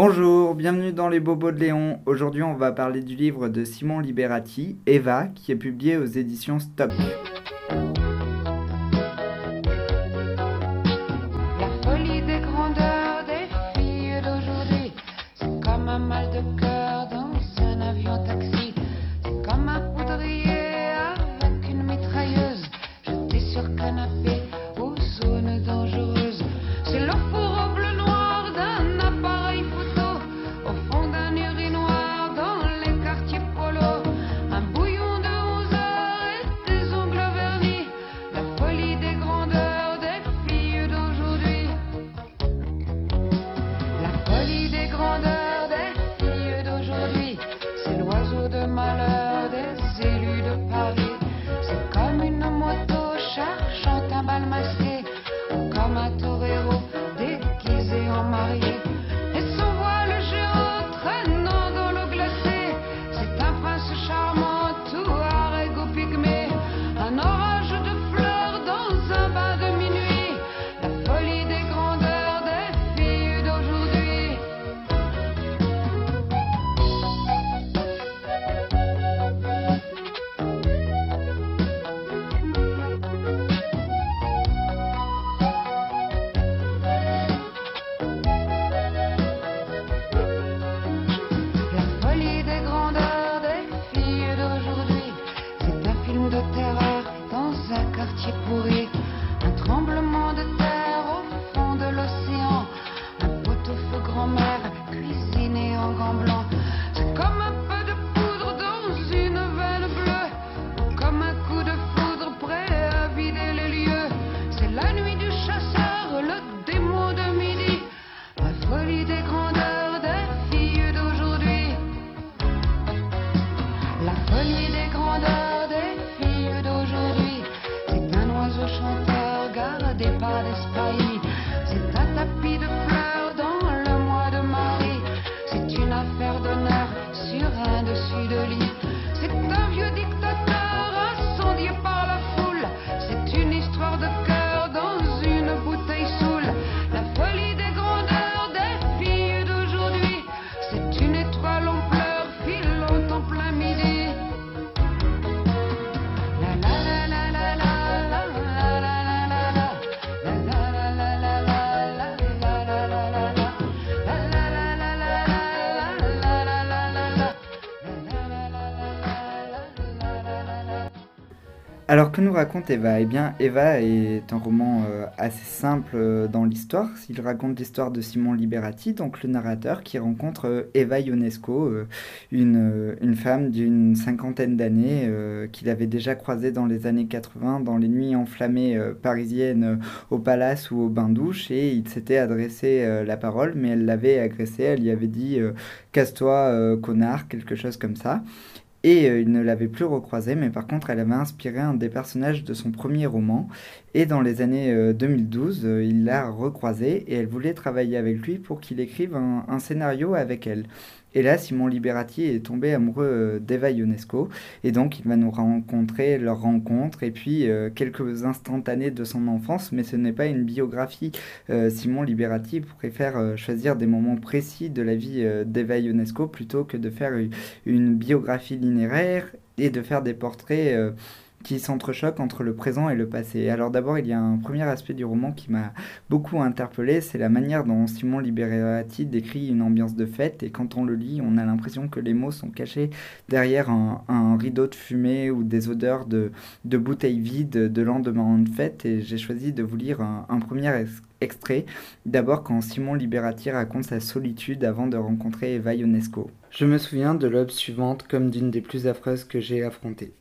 Bonjour, bienvenue dans les Bobos de Léon. Aujourd'hui, on va parler du livre de Simon Liberati, Eva, qui est publié aux éditions Stock. Alors que nous raconte Eva? Eh bien, Eva est un roman euh, assez simple euh, dans l'histoire. Il raconte l'histoire de Simon Liberati, donc le narrateur, qui rencontre euh, Eva Ionesco, une, une, femme d'une cinquantaine d'années qu'il avait déjà croisée dans les années 80 dans les nuits enflammées parisiennes au palace ou au bain-douche et il s'était adressé la parole, mais elle l'avait agressé. Elle lui avait dit casse-toi, connard, quelque chose comme ça et euh, il ne l'avait plus recroisé, mais par contre elle avait inspiré un des personnages de son premier roman, et dans les années 2012, euh, euh, il l'a recroisé, et elle voulait travailler avec lui pour qu'il écrive un scénario avec elle. Et là, Simon Liberati est tombé amoureux euh, d'Eva Ionesco. Et donc, il va nous rencontrer leur rencontre et puis euh, quelques instantanés de son enfance. Mais ce n'est pas une biographie. Euh, Simon Liberati préfère choisir des moments précis de la vie d'Eva Ionesco plutôt que de faire une biographie linéaire et de faire des portraits qui s'entrechoquent entre le présent et le passé. Alors d'abord, il y a un premier aspect du roman qui m'a beaucoup interpellé, c'est la manière dont Simon Liberati décrit une ambiance de fête, et quand on le lit, on a l'impression que les mots sont cachés derrière un, rideau de fumée ou des odeurs de, bouteilles vides de lendemain de fête, et j'ai choisi de vous lire un, premier extrait, d'abord quand Simon Liberati raconte sa solitude avant de rencontrer Eva Ionesco. Je me souviens de l'aube suivante comme d'une des plus affreuses que j'ai affrontées.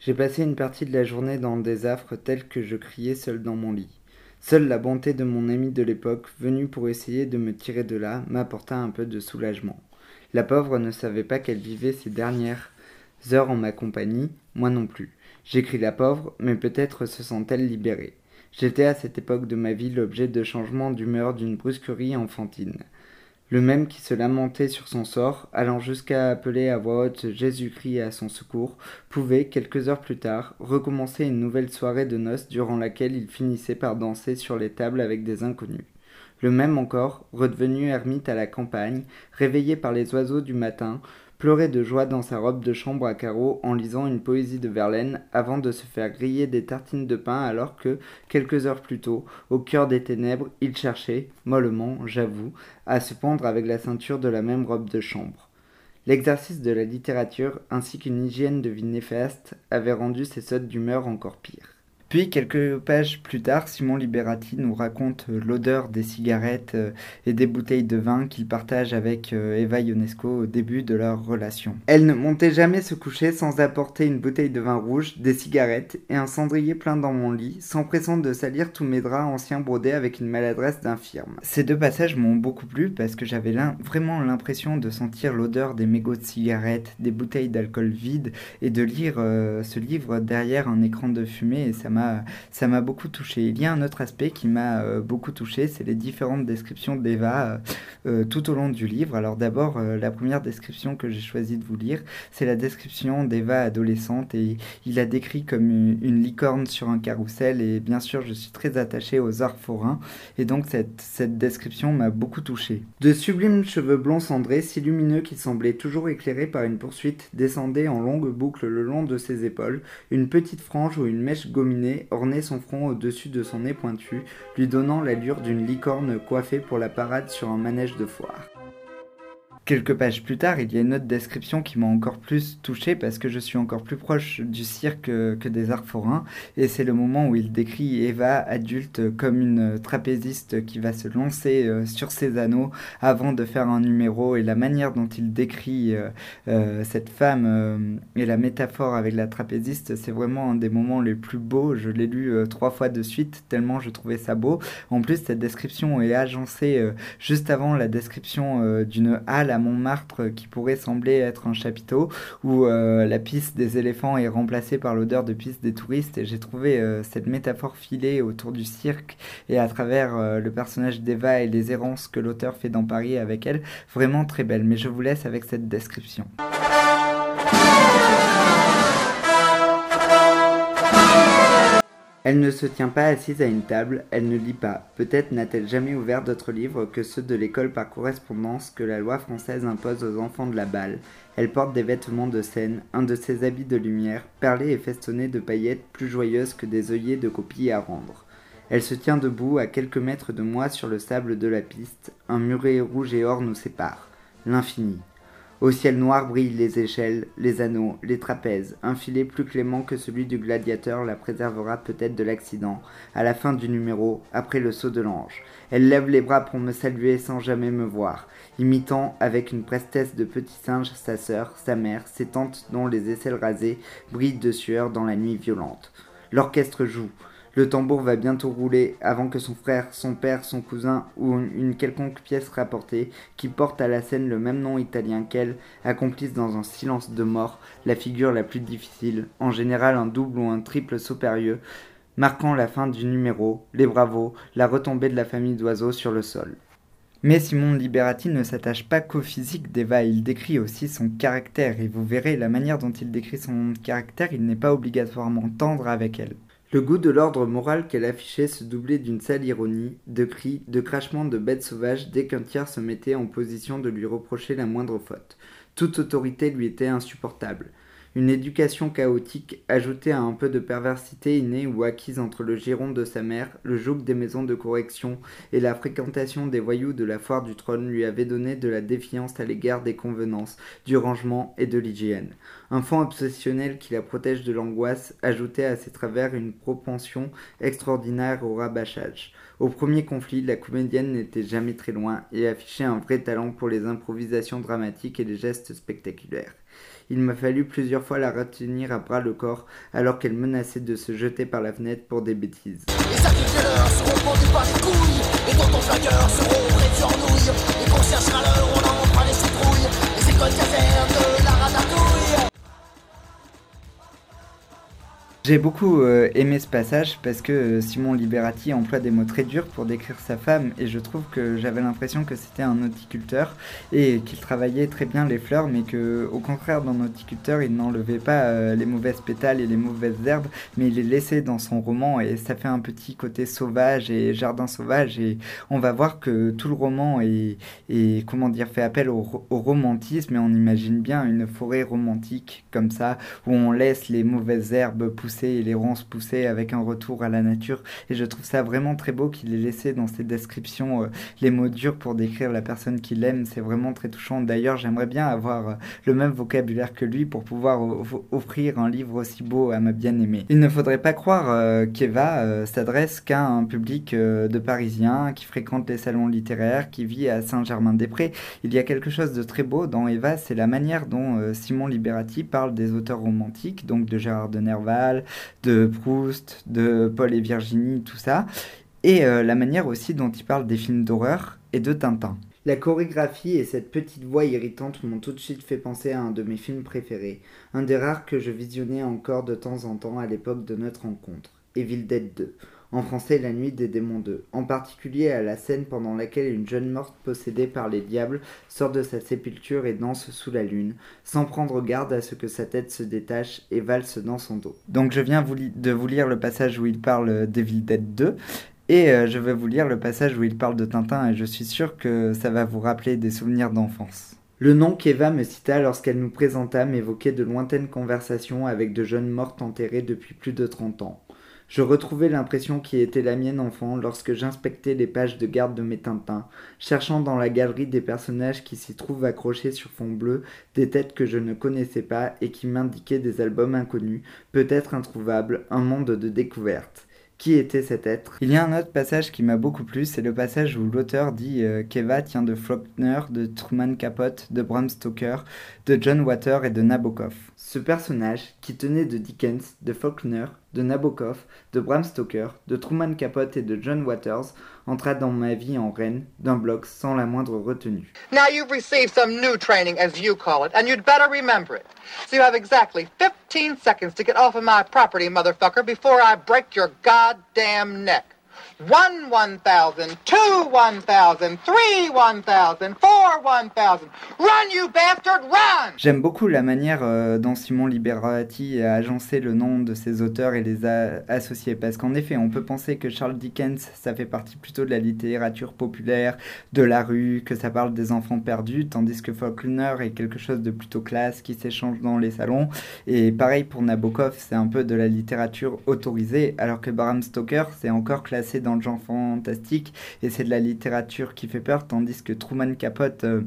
J'ai passé une partie de la journée dans des affres telles que je criais seul dans mon lit. Seule la bonté de mon ami de l'époque, venu pour essayer de me tirer de là, m'apporta un peu de soulagement. La pauvre ne savait pas qu'elle vivait ses dernières heures en ma compagnie, moi non plus. J'écris la pauvre, mais peut-être se sent-elle libérée. J'étais à cette époque de ma vie l'objet de changements d'humeur d'une brusquerie enfantine le même qui se lamentait sur son sort, allant jusqu'à appeler à voix haute Jésus-Christ à son secours, pouvait, quelques heures plus tard, recommencer une nouvelle soirée de noces durant laquelle il finissait par danser sur les tables avec des inconnus. Le même encore, redevenu ermite à la campagne, réveillé par les oiseaux du matin, pleurait de joie dans sa robe de chambre à carreaux en lisant une poésie de Verlaine avant de se faire griller des tartines de pain alors que, quelques heures plus tôt, au cœur des ténèbres, il cherchait, mollement, j'avoue, à se pendre avec la ceinture de la même robe de chambre. L'exercice de la littérature ainsi qu'une hygiène de vie néfaste avait rendu ses sautes d'humeur encore pires. Puis, quelques pages plus tard, Simon Liberati nous raconte euh, l'odeur des cigarettes euh, et des bouteilles de vin qu'il partage avec euh, Eva Ionesco au début de leur relation. Elle ne montait jamais se coucher sans apporter une bouteille de vin rouge, des cigarettes et un cendrier plein dans mon lit, s'empressant de salir tous mes draps anciens brodés avec une maladresse d'infirme. Ces deux passages m'ont beaucoup plu parce que j'avais vraiment l'impression de sentir l'odeur des mégots de cigarettes, des bouteilles d'alcool vides et de lire ce livre derrière un écran de fumée et ça m'a ça m'a beaucoup touché. Il y a un autre aspect qui m'a euh, beaucoup touché, c'est les différentes descriptions d'Eva euh, euh, tout au long du livre. Alors d'abord, la première description que j'ai choisi de vous lire, c'est la description d'Eva adolescente et il a décrit comme une, licorne sur un carrousel et bien sûr, je suis très attaché aux arts forains et donc cette, cette description m'a beaucoup touché. De sublimes cheveux blonds cendrés, si lumineux qu'ils semblaient toujours éclairés par une poursuite, descendaient en longues boucles le long de ses épaules, une petite frange ou une mèche gominée ornait son front au-dessus de son nez pointu, lui donnant l'allure d'une licorne coiffée pour la parade sur un manège de foire. Quelques pages plus tard, il y a une autre description qui m'a encore plus touché parce que je suis encore plus proche du cirque que des arts forains. Et c'est le moment où il décrit Eva, adulte, comme une trapéziste qui va se lancer euh, sur ses anneaux avant de faire un numéro. Et la manière dont il décrit euh, euh, cette femme et la métaphore avec la trapéziste, c'est vraiment un des moments les plus beaux. Je l'ai lu trois fois de suite tellement je trouvais ça beau. En plus, cette description est agencée juste avant la description d'une halle à Montmartre qui pourrait sembler être un chapiteau où euh, la piste des éléphants est remplacée par l'odeur de piste des touristes et j'ai trouvé euh, cette métaphore filée autour du cirque et à travers euh, le personnage d'Eva et les errances que l'auteur fait dans Paris avec elle vraiment très belle mais je vous laisse avec cette description. Elle ne se tient pas assise à une table, elle ne lit pas. Peut-être n'a-t-elle jamais ouvert d'autres livres que ceux de l'école par correspondance que la loi française impose aux enfants de la balle. Elle porte des vêtements de scène, un de ses habits de lumière, perlés et festonnés de paillettes plus joyeuses que des œillets de copies à rendre. Elle se tient debout à quelques mètres de moi sur le sable de la piste. Un muret rouge et or nous sépare. L'infini. Au ciel noir brillent les échelles, les anneaux, les trapèzes. Un filet plus clément que celui du gladiateur la préservera peut-être de l'accident. À la fin du numéro, après le saut de l'ange. Elle lève les bras pour me saluer sans jamais me voir, imitant avec une prestesse de petit singe sa sœur, sa mère, ses tantes dont les aisselles rasées brillent de sueur dans la nuit violente. L'orchestre joue. Le tambour va bientôt rouler avant que son frère, son père, son cousin ou une quelconque pièce rapportée, qui porte à la scène le même nom italien qu'elle, accomplisse dans un silence de mort la figure la plus difficile, en général un double ou un triple saut périlleux, marquant la fin du numéro, les bravos, la retombée de la famille d'oiseaux sur le sol. Mais Simon Liberati ne s'attache pas qu'au physique d'Eva, il décrit aussi son caractère, et vous verrez la manière dont il décrit son caractère, il n'est pas obligatoirement tendre avec elle. Le goût de l'ordre moral qu'elle affichait se doublait d'une sale ironie, de cris, de crachements de bêtes sauvages dès qu'un tiers se mettait en position de lui reprocher la moindre faute. Toute autorité lui était insupportable. Une éducation chaotique, ajoutée à un peu de perversité innée ou acquise entre le giron de sa mère, le joug des maisons de correction et la fréquentation des voyous de la foire du trône lui avait donné de la défiance à l'égard des convenances, du rangement et de l'hygiène. Un fond obsessionnel qui la protège de l'angoisse ajoutait à ses travers une propension extraordinaire au rabâchage. Au premier conflit, la comédienne n'était jamais très loin et affichait un vrai talent pour les improvisations dramatiques et les gestes spectaculaires. Il m'a fallu plusieurs fois la retenir à bras le corps alors qu'elle menaçait de se jeter par la fenêtre pour des bêtises. J'ai beaucoup euh, aimé ce passage parce que euh, Simon Liberati emploie des mots très durs pour décrire sa femme et je trouve que j'avais l'impression que c'était un horticulteur et qu'il travaillait très bien les fleurs mais que au contraire d'un horticulteur il n'enlevait pas euh, les mauvaises pétales et les mauvaises herbes mais il les laissait dans son roman et ça fait un petit côté sauvage et jardin sauvage et on va voir que tout le roman est, comment dire fait appel au, au romantisme et on imagine bien une forêt romantique comme ça où on laisse les mauvaises herbes pousser et les ronces pousser avec un retour à la nature. Et je trouve ça vraiment très beau qu'il ait laissé dans ses descriptions euh, les mots durs pour décrire la personne qu'il aime. C'est vraiment très touchant. D'ailleurs, j'aimerais bien avoir euh, le même vocabulaire que lui pour pouvoir offrir un livre aussi beau à ma bien-aimée. Il ne faudrait pas croire euh, qu'Eva s'adresse qu'à un public de Parisiens qui fréquente les salons littéraires, qui vit à Saint-Germain-des-Prés. Il y a quelque chose de très beau dans Eva, c'est la manière dont Simon Liberati parle des auteurs romantiques, donc de Gérard de Nerval, de Proust, de Paul et Virginie, tout ça. Et euh, la manière aussi dont il parle des films d'horreur et de Tintin. La chorégraphie et cette petite voix irritante m'ont tout de suite fait penser à un de mes films préférés, un des rares que je visionnais encore de temps en temps à l'époque de notre rencontre, Evil Dead 2 en français La Nuit des démons 2, en particulier à la scène pendant laquelle une jeune morte possédée par les diables sort de sa sépulture et danse sous la lune, sans prendre garde à ce que sa tête se détache et valse dans son dos. Donc je viens de vous lire le passage où il parle d'Evil Dead 2, et euh, je vais vous lire le passage où il parle de Tintin et je suis sûr que ça va vous rappeler des souvenirs d'enfance. Le nom qu'Eva me cita lorsqu'elle nous présenta m'évoquait de lointaines conversations avec de jeunes mortes enterrées depuis plus de trente ans. Je retrouvais l'impression qui était la mienne enfant lorsque j'inspectais les pages de garde de mes Tintins, cherchant dans la galerie des personnages qui s'y trouvent accrochés sur fond bleu des têtes que je ne connaissais pas et qui m'indiquaient des albums inconnus, peut-être introuvables, un monde de découverte. Qui était cet être? Il y a un autre passage qui m'a beaucoup plu, c'est le passage où l'auteur dit euh, qu'Eva tient de Faulkner, de Truman Capote, de Bram Stoker, de John Water et de Nabokov. Ce personnage, qui tenait de Dickens, de Faulkner, de Nabokov, de Bram Stoker, de Truman Capote et de John Waters, entra dans ma vie en reine, d'un bloc sans la moindre retenue. Now you've received some new training, as you call it, and you'd better remember it. So you have exactly 15 seconds to get off of my property, motherfucker, before I break your goddamn neck. One 1,000, two 1,000, three 1,000, four 1,000. Run, you bastard, run! J'aime beaucoup la manière euh, dont Simon Liberati a agencé le nom de ses auteurs et les a associés. Parce qu'en effet, on peut penser que Charles Dickens, ça fait partie plutôt de la littérature populaire, de la rue, que ça parle des enfants perdus, tandis que Faulkner est quelque chose de plutôt classe qui s'échange dans les salons. Et pareil pour Nabokov, c'est un peu de la littérature autorisée, alors que Bram Stoker, c'est encore classé dans le genre fantastique et c'est de la littérature qui fait peur, tandis que Truman Capote euh,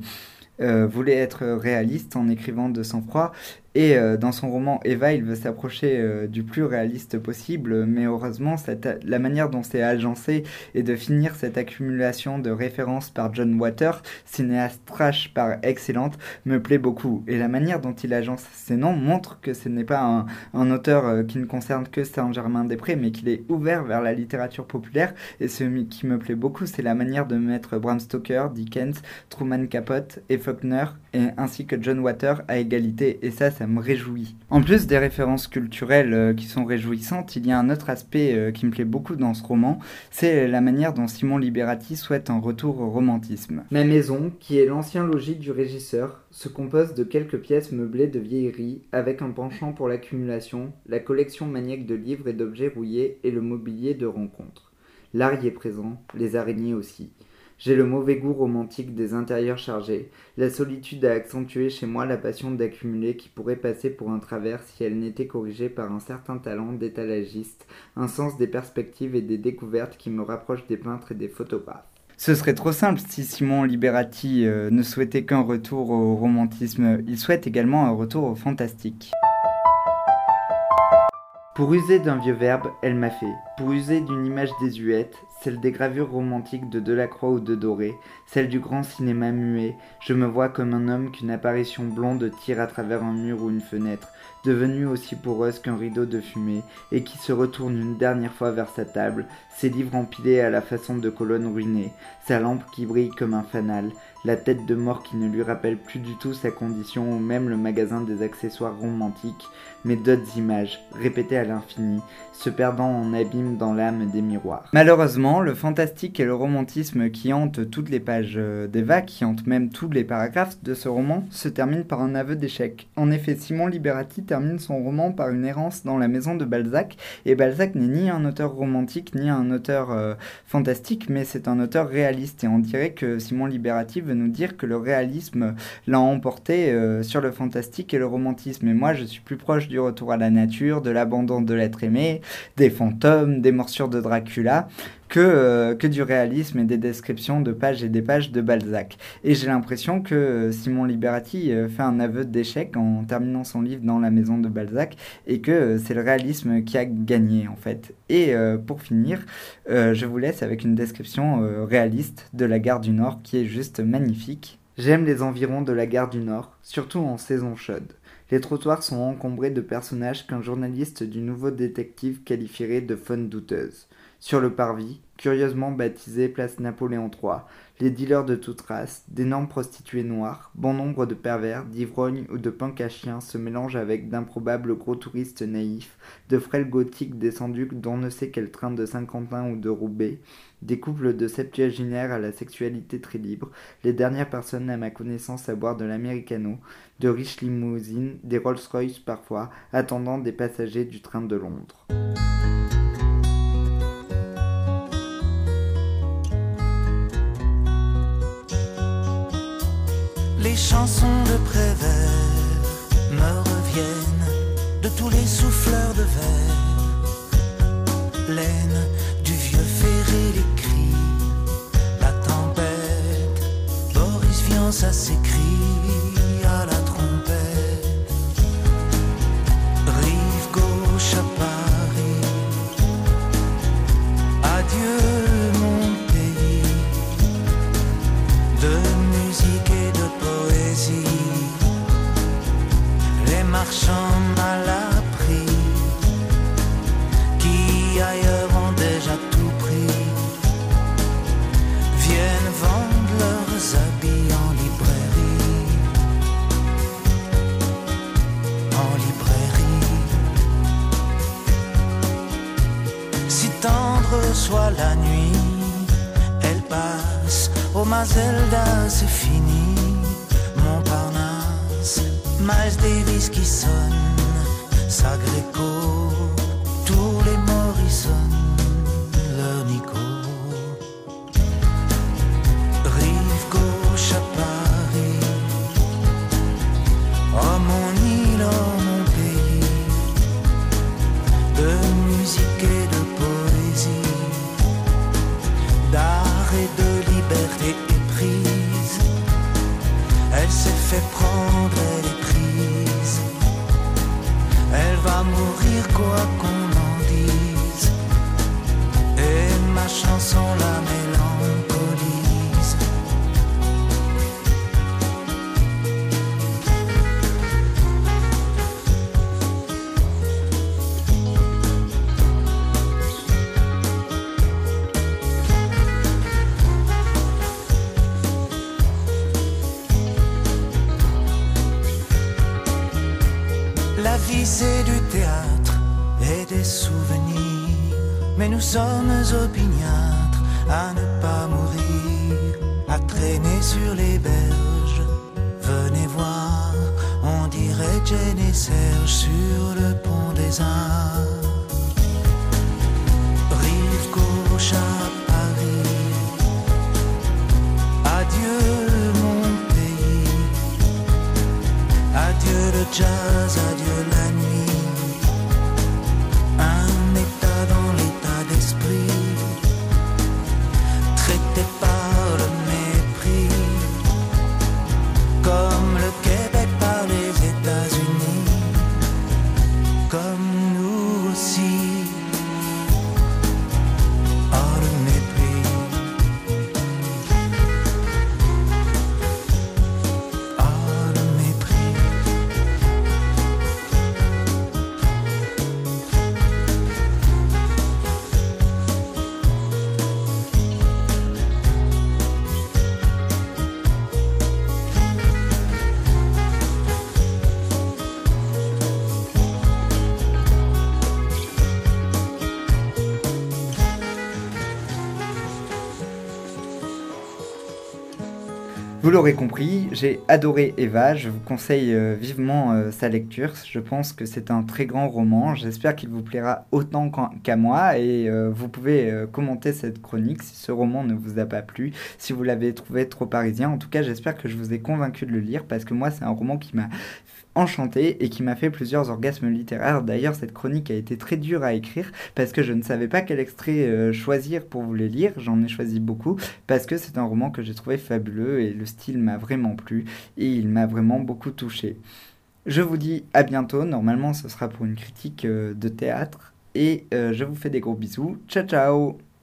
euh, voulait être réaliste en écrivant de sang-froid et euh, dans son roman Eva, il veut s'approcher euh, du plus réaliste possible, mais heureusement, la manière dont c'est agencé et de finir cette accumulation de références par John Water, cinéaste trash par excellente, me plaît beaucoup. Et la manière dont il agence ses noms montre que ce n'est pas un, auteur euh, qui ne concerne que Saint-Germain-des-Prés, mais qu'il est ouvert vers la littérature populaire. Et ce qui me plaît beaucoup, c'est la manière de mettre Bram Stoker, Dickens, Truman Capote et Faulkner, et, ainsi que John Water à égalité. Et ça, ça me réjouit. En plus des références culturelles euh, qui sont réjouissantes, il y a un autre aspect euh, qui me plaît beaucoup dans ce roman, c'est la manière dont Simon Liberati souhaite un retour au romantisme. Ma maison, qui est l'ancien logis du régisseur, se compose de quelques pièces meublées de vieilleries, avec un penchant pour l'accumulation, la collection maniaque de livres et d'objets rouillés et le mobilier de rencontre. L'art y est présent, les araignées aussi. J'ai le mauvais goût romantique des intérieurs chargés. La solitude a accentué chez moi la passion d'accumuler qui pourrait passer pour un travers si elle n'était corrigée par un certain talent d'étalagiste, un sens des perspectives et des découvertes qui me rapproche des peintres et des photographes. Ce serait trop simple si Simon Liberati euh, ne souhaitait qu'un retour au romantisme. Il souhaite également un retour au fantastique. Pour user d'un vieux verbe, elle m'a fait. Pour user d'une image désuète, celle des gravures romantiques de Delacroix ou de Doré, celle du grand cinéma muet, je me vois comme un homme qu'une apparition blonde tire à travers un mur ou une fenêtre, devenue aussi poreuse qu'un rideau de fumée, et qui se retourne une dernière fois vers sa table, ses livres empilés à la façon de colonnes ruinées, sa lampe qui brille comme un fanal, la tête de mort qui ne lui rappelle plus du tout sa condition ou même le magasin des accessoires romantiques, mais d'autres images, répétées à l'infini, se perdant en abîme dans l'âme des miroirs. Malheureusement, le fantastique et le romantisme qui hantent toutes les pages euh, d'Eva, qui hantent même tous les paragraphes de ce roman, se terminent par un aveu d'échec. En effet, Simon Liberati termine son roman par une errance dans la maison de Balzac, et Balzac n'est ni un auteur romantique ni un auteur euh, fantastique, mais c'est un auteur réaliste, et on dirait que Simon Liberati veut nous dire que le réalisme l'a emporté euh, sur le fantastique et le romantisme, et moi je suis plus proche du retour à la nature, de l'abandon de l'être aimé, des fantômes, des morsures de Dracula, que, euh, du réalisme et des descriptions de pages et des pages de Balzac. Et j'ai l'impression que euh, Simon Liberati euh, fait un aveu d'échec en terminant son livre dans la maison de Balzac et que c'est le réalisme qui a gagné en fait. Et pour finir, je vous laisse avec une description réaliste de la gare du Nord qui est juste magnifique. J'aime les environs de la gare du Nord, surtout en saison chaude. Les trottoirs sont encombrés de personnages qu'un journaliste du nouveau détective qualifierait de faune douteuse. Sur le parvis, curieusement baptisé place Napoléon III, les dealers de toute race, d'énormes prostituées noires, bon nombre de pervers, d'ivrognes ou de punks à chiens se mélangent avec d'improbables gros touristes naïfs, de frêles gothiques descendus d'on ne sait quel train de Saint-Quentin ou de Roubaix, des couples de septuaginaires à la sexualité très libre, les dernières personnes à ma connaissance à boire de l'americano, de riches limousines, des Rolls-Royce parfois, attendant des passagers du train de Londres. Les chansons de Prévert me reviennent de tous les souffleurs de verre. Ça C'est fini Miles Davis qui sonne, Sagreco, Jane et Serge sur le pont des Arts. Rive gauche à Paris. Adieu mon pays. Adieu le jazz, l'aurez compris, j'ai adoré Eva, je vous conseille euh, vivement euh, sa lecture, je pense que c'est un très grand roman, j'espère qu'il vous plaira autant qu'à moi et euh, vous pouvez commenter cette chronique si ce roman ne vous a pas plu, si vous l'avez trouvé trop parisien, en tout cas j'espère que je vous ai convaincu de le lire parce que moi c'est un roman qui m'a enchanté et qui m'a fait plusieurs orgasmes littéraires. D'ailleurs, cette chronique a été très dure à écrire parce que je ne savais pas quel extrait euh, choisir pour vous les lire. J'en ai choisi beaucoup parce que c'est un roman que j'ai trouvé fabuleux et le style m'a vraiment plu et il m'a vraiment beaucoup touché. Je vous dis à bientôt. Normalement, ce sera pour une critique euh, de théâtre et euh, je vous fais des gros bisous. Ciao ciao